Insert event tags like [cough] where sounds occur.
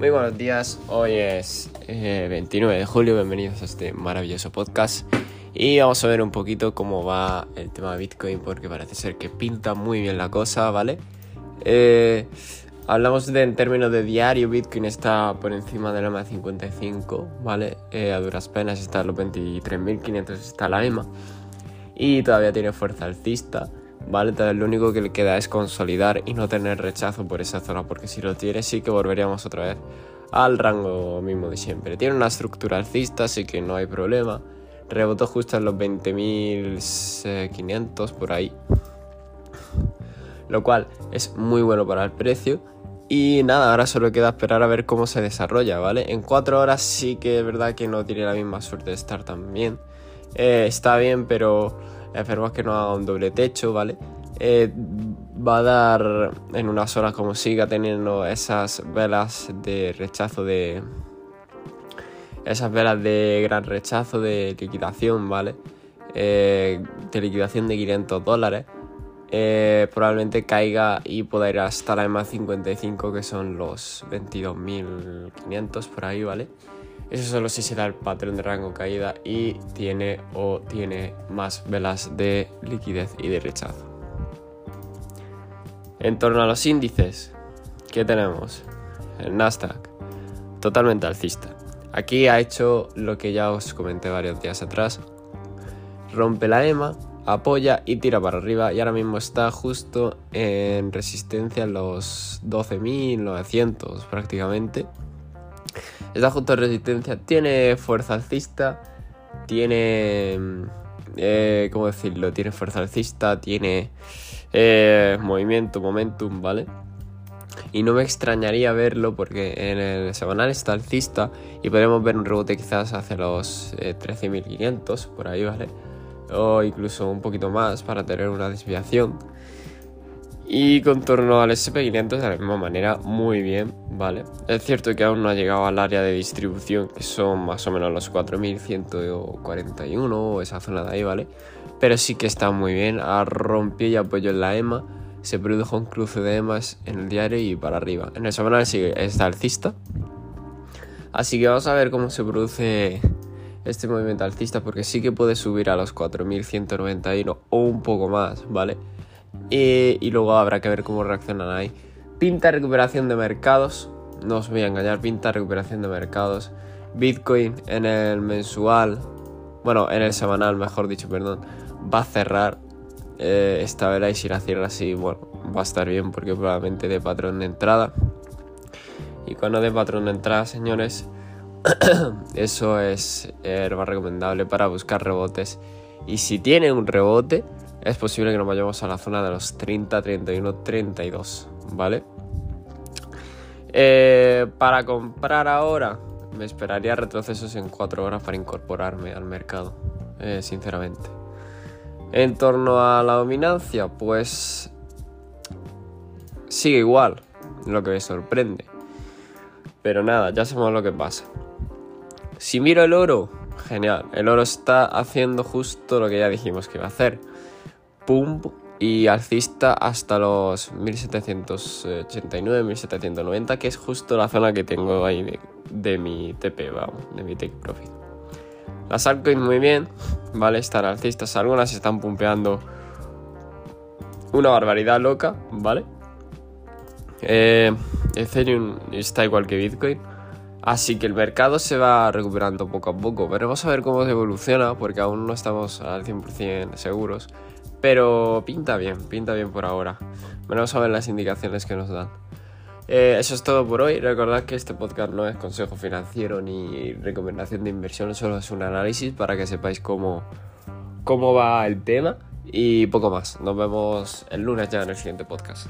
Muy buenos días, hoy es 29 eh, de julio, bienvenidos a este maravilloso podcast y vamos a ver un poquito cómo va el tema de Bitcoin porque parece ser que pinta muy bien la cosa, ¿vale? Eh, hablamos de, en términos de diario, Bitcoin está por encima de la EMA 55, ¿vale? Eh, a duras penas está a los 23.500, está la EMA y todavía tiene fuerza alcista. ¿Vale? Entonces lo único que le queda es consolidar y no tener rechazo por esa zona, porque si lo tiene sí que volveríamos otra vez al rango mismo de siempre. Tiene una estructura alcista, así que no hay problema. Rebotó justo en los 20.500 por ahí. Lo cual es muy bueno para el precio. Y nada, ahora solo queda esperar a ver cómo se desarrolla, ¿vale? En 4 horas sí que es verdad que no tiene la misma suerte de estar tan bien. Eh, está bien, pero Esperemos que no haga un doble techo, ¿vale? Eh, va a dar en unas horas como siga teniendo esas velas de rechazo de... Esas velas de gran rechazo de liquidación, ¿vale? Eh, de liquidación de 500 dólares. Eh, probablemente caiga y pueda ir hasta la EMA 55 que son los 22.500 por ahí, ¿vale? Eso solo si será el patrón de rango caída y tiene o tiene más velas de liquidez y de rechazo. En torno a los índices, ¿qué tenemos? El Nasdaq, totalmente alcista. Aquí ha hecho lo que ya os comenté varios días atrás. Rompe la EMA, apoya y tira para arriba y ahora mismo está justo en resistencia en los 12.900 prácticamente. Está justo en resistencia, tiene fuerza alcista, tiene... Eh, ¿Cómo decirlo? Tiene fuerza alcista, tiene eh, movimiento, momentum, ¿vale? Y no me extrañaría verlo porque en el semanal está alcista y podemos ver un rebote quizás hacia los 13.500, eh, por ahí, ¿vale? O incluso un poquito más para tener una desviación. Y contorno al SP500 de la misma manera, muy bien, ¿vale? Es cierto que aún no ha llegado al área de distribución, que son más o menos los 4141 o esa zona de ahí, ¿vale? Pero sí que está muy bien, ha rompido y apoyó en la EMA, se produjo un cruce de EMAs en el diario y para arriba. En el semanal sigue, está alcista. Así que vamos a ver cómo se produce este movimiento alcista, porque sí que puede subir a los 4191 o un poco más, ¿vale? Y luego habrá que ver cómo reaccionan ahí. Pinta recuperación de mercados, no os voy a engañar, pinta recuperación de mercados. Bitcoin en el mensual, bueno, en el semanal, mejor dicho, perdón, va a cerrar eh, esta vela y si la cierra así, bueno, va a estar bien porque probablemente de patrón de entrada. Y cuando de patrón de entrada, señores, [coughs] eso es eh, más recomendable para buscar rebotes. Y si tiene un rebote, es posible que nos vayamos a la zona de los 30, 31, 32, ¿vale? Eh, para comprar ahora, me esperaría retrocesos en 4 horas para incorporarme al mercado, eh, sinceramente. En torno a la dominancia, pues sigue igual, lo que me sorprende. Pero nada, ya sabemos lo que pasa. Si miro el oro, genial, el oro está haciendo justo lo que ya dijimos que iba a hacer y alcista hasta los 1789, 1790, que es justo la zona que tengo ahí de, mi TP, vamos, de mi take profit. Las altcoins muy bien, ¿vale? Están alcistas, algunas están pumpeando una barbaridad loca, ¿vale? Eh, Ethereum está igual que Bitcoin. Así que el mercado se va recuperando poco a poco. Veremos a ver cómo se evoluciona porque aún no estamos al 100% seguros. Pero pinta bien, pinta bien por ahora. Vamos a ver las indicaciones que nos dan. Eh, eso es todo por hoy. Recordad que este podcast no es consejo financiero ni recomendación de inversión, solo es un análisis para que sepáis cómo, cómo va el tema y poco más. Nos vemos el lunes ya en el siguiente podcast.